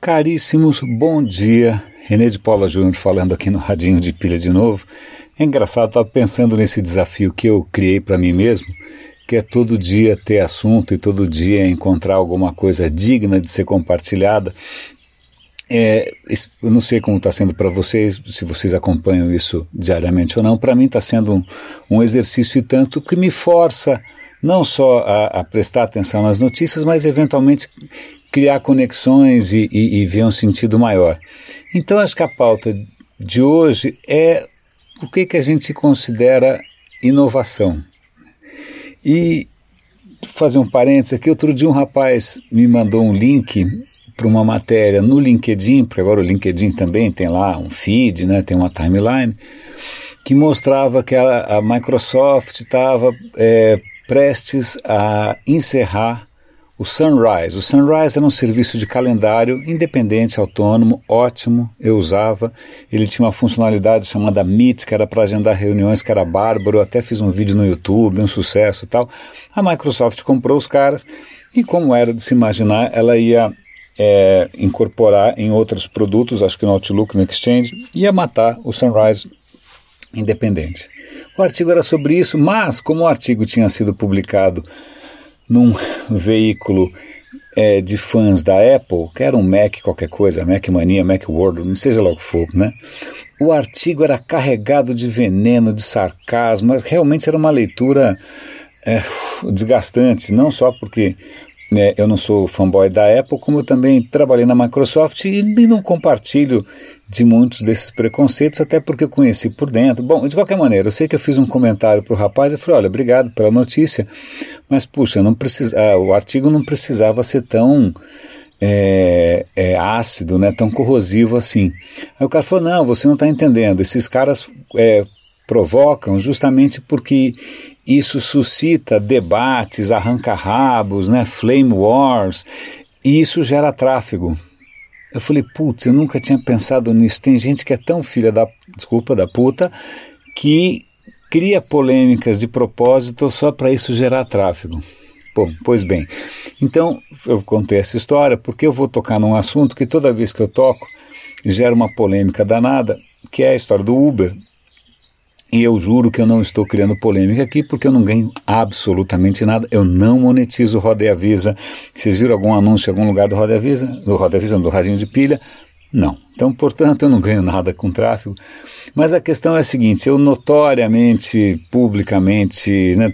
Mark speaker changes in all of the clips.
Speaker 1: Caríssimos, bom dia. René de Paula Júnior falando aqui no Radinho de Pilha de novo. É engraçado, estava pensando nesse desafio que eu criei para mim mesmo, que é todo dia ter assunto e todo dia encontrar alguma coisa digna de ser compartilhada. É, eu não sei como está sendo para vocês, se vocês acompanham isso diariamente ou não. Para mim está sendo um, um exercício e tanto que me força não só a, a, prestar atenção nas notícias, mas eventualmente criar conexões e, e, e ver um sentido maior. Então, acho que a pauta de hoje é o que, que a gente considera inovação. E fazer um parênteses aqui, outro dia um rapaz me mandou um link para uma matéria no LinkedIn, porque agora o LinkedIn também tem lá um feed, né, tem uma timeline, que mostrava que a, a Microsoft estava é, prestes a encerrar o Sunrise. O Sunrise era um serviço de calendário independente, autônomo, ótimo, eu usava. Ele tinha uma funcionalidade chamada Meet, que era para agendar reuniões, que era bárbaro. Eu até fiz um vídeo no YouTube, um sucesso e tal. A Microsoft comprou os caras e, como era de se imaginar, ela ia é, incorporar em outros produtos, acho que no Outlook, no Exchange, ia matar o Sunrise independente. O artigo era sobre isso, mas como o artigo tinha sido publicado num veículo é, de fãs da Apple, que era um Mac qualquer coisa, Mac Mania, Mac World, não seja lá o que for, né? O artigo era carregado de veneno, de sarcasmo, mas realmente era uma leitura é, desgastante, não só porque né, eu não sou fanboy da Apple, como eu também trabalhei na Microsoft e, não compartilho de muitos desses preconceitos, até porque eu conheci por dentro. Bom, de qualquer maneira, eu sei que eu fiz um comentário para o rapaz e falei: olha, obrigado pela notícia, mas puxa, não precisa, ah, o artigo não precisava ser tão é, é, ácido, né, tão corrosivo assim. Aí o cara falou: não, você não está entendendo, esses caras é, provocam justamente porque isso suscita debates, arranca-rabos, né, flame wars, e isso gera tráfego. Eu falei, putz, eu nunca tinha pensado nisso. Tem gente que é tão filha da, desculpa, da puta, que cria polêmicas de propósito só para isso gerar tráfego. Bom, pois bem. Então, eu contei essa história porque eu vou tocar num assunto que toda vez que eu toco gera uma polêmica danada, que é a história do Uber. E eu juro que eu não estou criando polêmica aqui porque eu não ganho absolutamente nada. Eu não monetizo o Roda e Avisa. Vocês viram algum anúncio em algum lugar do Roda e Avisa? Do Roda e Avisa, do radinho de pilha? Não. Então, portanto, eu não ganho nada com tráfego. Mas a questão é a seguinte: eu notoriamente, publicamente, né,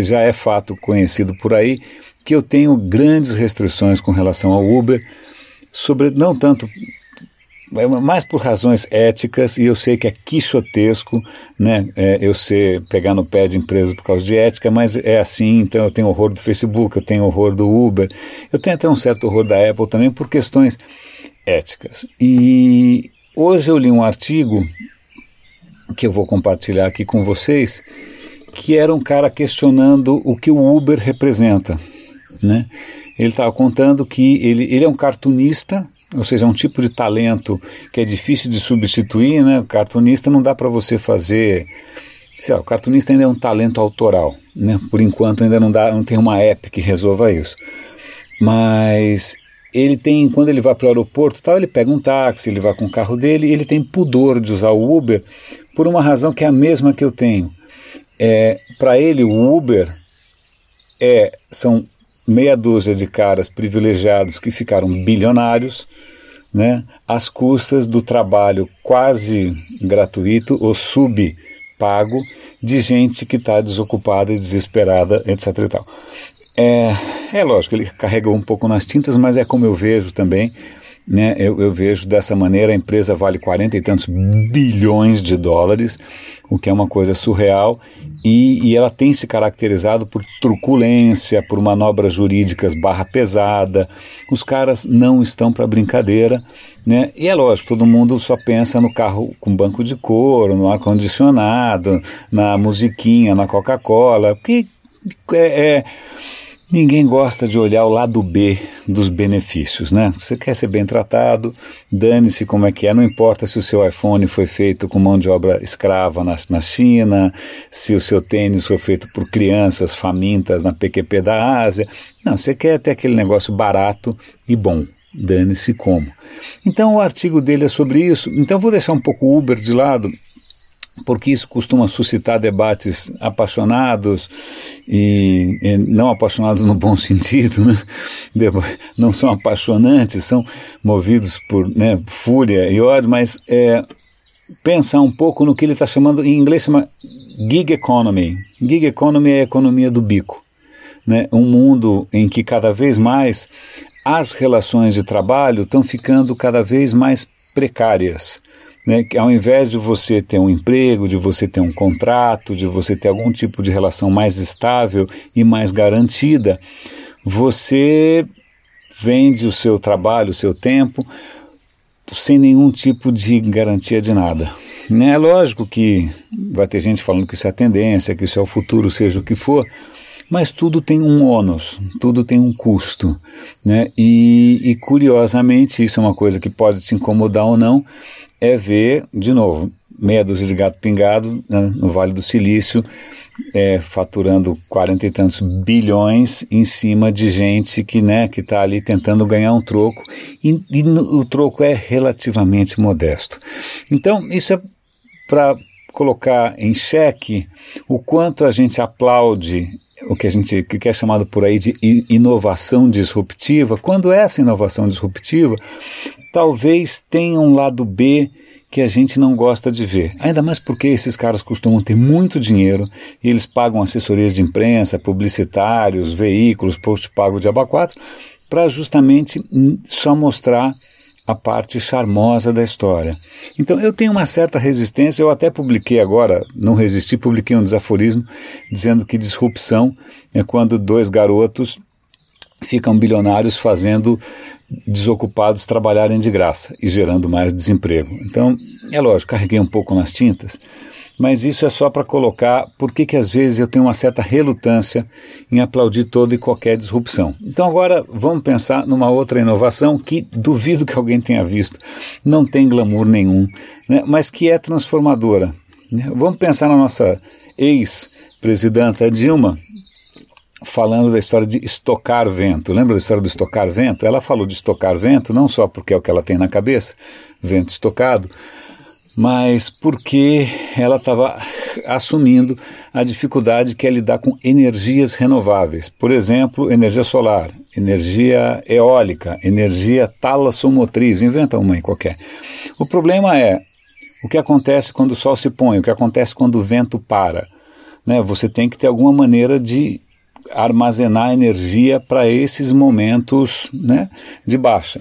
Speaker 1: já é fato conhecido por aí que eu tenho grandes restrições com relação ao Uber, sobre não tanto é mais por razões éticas, e eu sei que é quixotesco, né, é, eu sei pegar no pé de empresa por causa de ética, mas é assim, então eu tenho horror do Facebook, eu tenho horror do Uber, eu tenho até um certo horror da Apple também por questões éticas. E hoje eu li um artigo que eu vou compartilhar aqui com vocês, que era um cara questionando o que o Uber representa, né? Ele estava contando que ele, ele é um cartunista, ou seja, é um tipo de talento que é difícil de substituir, né? O cartunista não dá para você fazer, sei lá, o cartunista ainda é um talento autoral, né? Por enquanto ainda não dá, não tem uma app que resolva isso. Mas ele tem, quando ele vai para o aeroporto, tal, ele pega um táxi, ele vai com o carro dele, ele tem pudor de usar o Uber por uma razão que é a mesma que eu tenho. É, para ele o Uber é são meia dúzia de caras privilegiados que ficaram bilionários, né, às custas do trabalho quase gratuito ou subpago de gente que está desocupada e desesperada, etc. E tal. É, é lógico, ele carregou um pouco nas tintas, mas é como eu vejo também. Né, eu, eu, vejo dessa maneira, a empresa vale 40 e tantos bilhões de dólares, o que é uma coisa surreal, e, e, ela tem se caracterizado por truculência, por manobras jurídicas barra pesada. Os caras não estão para brincadeira, né? E é lógico, todo mundo só pensa no carro com banco de couro, no ar-condicionado, na musiquinha, na Coca-Cola, porque é, é Ninguém gosta de olhar o lado B dos benefícios, né? Você quer ser bem tratado, dane-se como é que é, não importa se o seu iPhone foi feito com mão de obra escrava na, na China, se o seu tênis foi feito por crianças famintas na PQP da Ásia. Não, você quer ter aquele negócio barato e bom. Dane-se como. Então o artigo dele é sobre isso. Então vou deixar um pouco o Uber de lado porque isso costuma suscitar debates apaixonados e, e, não apaixonados no bom sentido, né? não são apaixonantes, são movidos por né, fúria e ódio, mas é, pensar um pouco no que ele está chamando, em inglês chama gig economy. Gig economy é a economia do bico. Né? Um mundo em que cada vez mais as relações de trabalho estão ficando cada vez mais precárias né, que ao invés de você ter um emprego, de você ter um contrato, de você ter algum tipo de relação mais estável e mais garantida, você vende o seu trabalho, o seu tempo, sem nenhum tipo de garantia de nada. Né? É lógico que vai ter gente falando que isso é a tendência, que isso é o futuro, seja o que for, mas tudo tem um ônus, tudo tem um custo. Né? E, e curiosamente, isso é uma coisa que pode te incomodar ou não, é ver, de novo, meia dúzia de gato pingado né, no Vale do Silício, é, faturando quarenta e tantos bilhões em cima de gente que né, que está ali tentando ganhar um troco e, e o troco é relativamente modesto. Então isso é para colocar em xeque o quanto a gente aplaude o que a gente que é chamado por aí de inovação disruptiva, quando essa inovação disruptiva talvez tenha um lado B que a gente não gosta de ver. Ainda mais porque esses caras costumam ter muito dinheiro e eles pagam assessorias de imprensa, publicitários, veículos, post pago de aba 4 para justamente só mostrar a parte charmosa da história. Então eu tenho uma certa resistência, eu até publiquei agora, não resisti, publiquei um desaforismo dizendo que disrupção é quando dois garotos ficam bilionários fazendo desocupados trabalharem de graça e gerando mais desemprego. Então, é lógico, carreguei um pouco nas tintas, mas isso é só para colocar por que às vezes eu tenho uma certa relutância em aplaudir toda e qualquer disrupção. Então agora vamos pensar numa outra inovação que duvido que alguém tenha visto, não tem glamour nenhum, né, mas que é transformadora. Né? Vamos pensar na nossa ex-presidenta Dilma, falando da história de estocar vento. Lembra da história do estocar vento? Ela falou de estocar vento não só porque é o que ela tem na cabeça, vento estocado, mas porque ela estava assumindo a dificuldade que é lidar com energias renováveis. Por exemplo, energia solar, energia eólica, energia talassomotriz, inventa uma aí qualquer. O problema é o que acontece quando o sol se põe, o que acontece quando o vento para. Né? Você tem que ter alguma maneira de armazenar energia para esses momentos né, de baixa.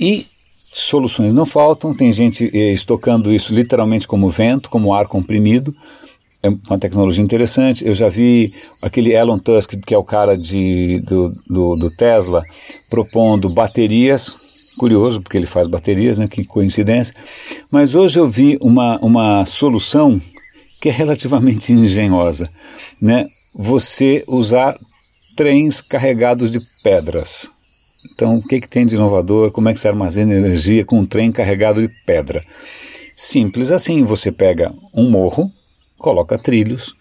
Speaker 1: E soluções não faltam, tem gente eh, estocando isso literalmente como vento, como ar comprimido, é uma tecnologia interessante. Eu já vi aquele Elon Tusk, que é o cara de, do, do, do Tesla, propondo baterias curioso, porque ele faz baterias, né? Que coincidência. Mas hoje eu vi uma, uma solução que é relativamente engenhosa, né? Você usar trens carregados de pedras. Então, o que, que tem de inovador? Como é que se armazena energia com um trem carregado de pedra? Simples assim, você pega um morro, coloca trilhos,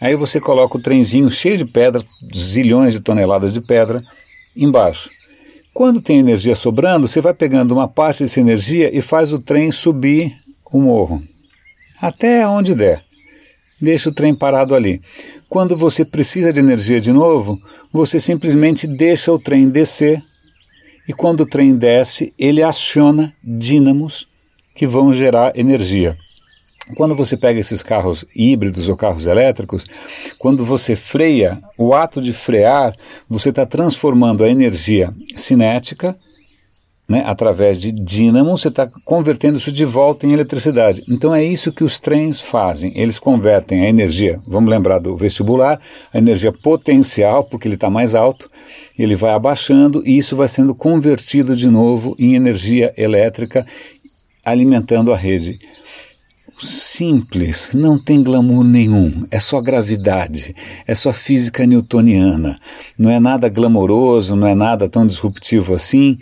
Speaker 1: aí você coloca o trenzinho cheio de pedra, zilhões de toneladas de pedra, embaixo. Quando tem energia sobrando, você vai pegando uma parte dessa energia e faz o trem subir o morro, até onde der. Deixa o trem parado ali. Quando você precisa de energia de novo, você simplesmente deixa o trem descer e quando o trem desce, ele aciona dínamos que vão gerar energia. Quando você pega esses carros híbridos ou carros elétricos, quando você freia, o ato de frear, você está transformando a energia cinética né, através de dínamo, você está convertendo isso de volta em eletricidade. Então é isso que os trens fazem. Eles convertem a energia, vamos lembrar do vestibular, a energia potencial, porque ele está mais alto, ele vai abaixando e isso vai sendo convertido de novo em energia elétrica, alimentando a rede. Simples, não tem glamour nenhum, é só gravidade, é só física newtoniana. Não é nada glamouroso, não é nada tão disruptivo assim,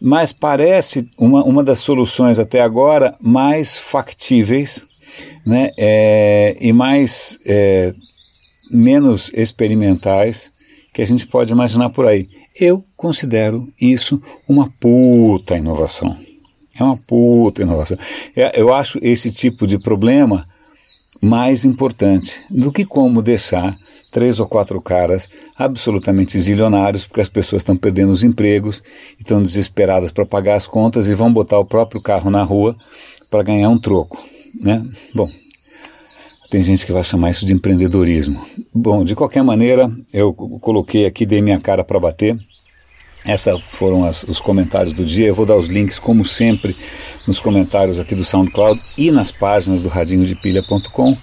Speaker 1: mas parece uma, uma das soluções até agora mais factíveis né, é, e mais é, menos experimentais que a gente pode imaginar por aí. Eu considero isso uma puta inovação. É uma puta inovação. É, eu acho esse tipo de problema mais importante do que como deixar três ou quatro caras absolutamente zilionários, porque as pessoas estão perdendo os empregos, estão desesperadas para pagar as contas e vão botar o próprio carro na rua para ganhar um troco. Né? Bom, tem gente que vai chamar isso de empreendedorismo. Bom, de qualquer maneira, eu coloquei aqui, dei minha cara para bater. Esses foram as, os comentários do dia. Eu vou dar os links, como sempre, nos comentários aqui do SoundCloud e nas páginas do radinhodepilha.com.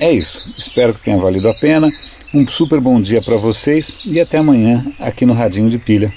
Speaker 1: É isso. Espero que tenha valido a pena. Um super bom dia para vocês e até amanhã aqui no Radinho de Pilha.